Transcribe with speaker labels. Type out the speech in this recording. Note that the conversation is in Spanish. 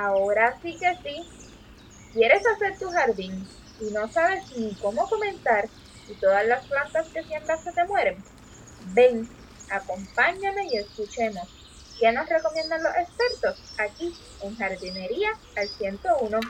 Speaker 1: Ahora sí que sí. ¿Quieres hacer tu jardín y no sabes ni cómo comenzar y todas las plantas que siembras se te mueren? Ven, acompáñame y escuchemos qué nos recomiendan los expertos aquí en Jardinería al 101.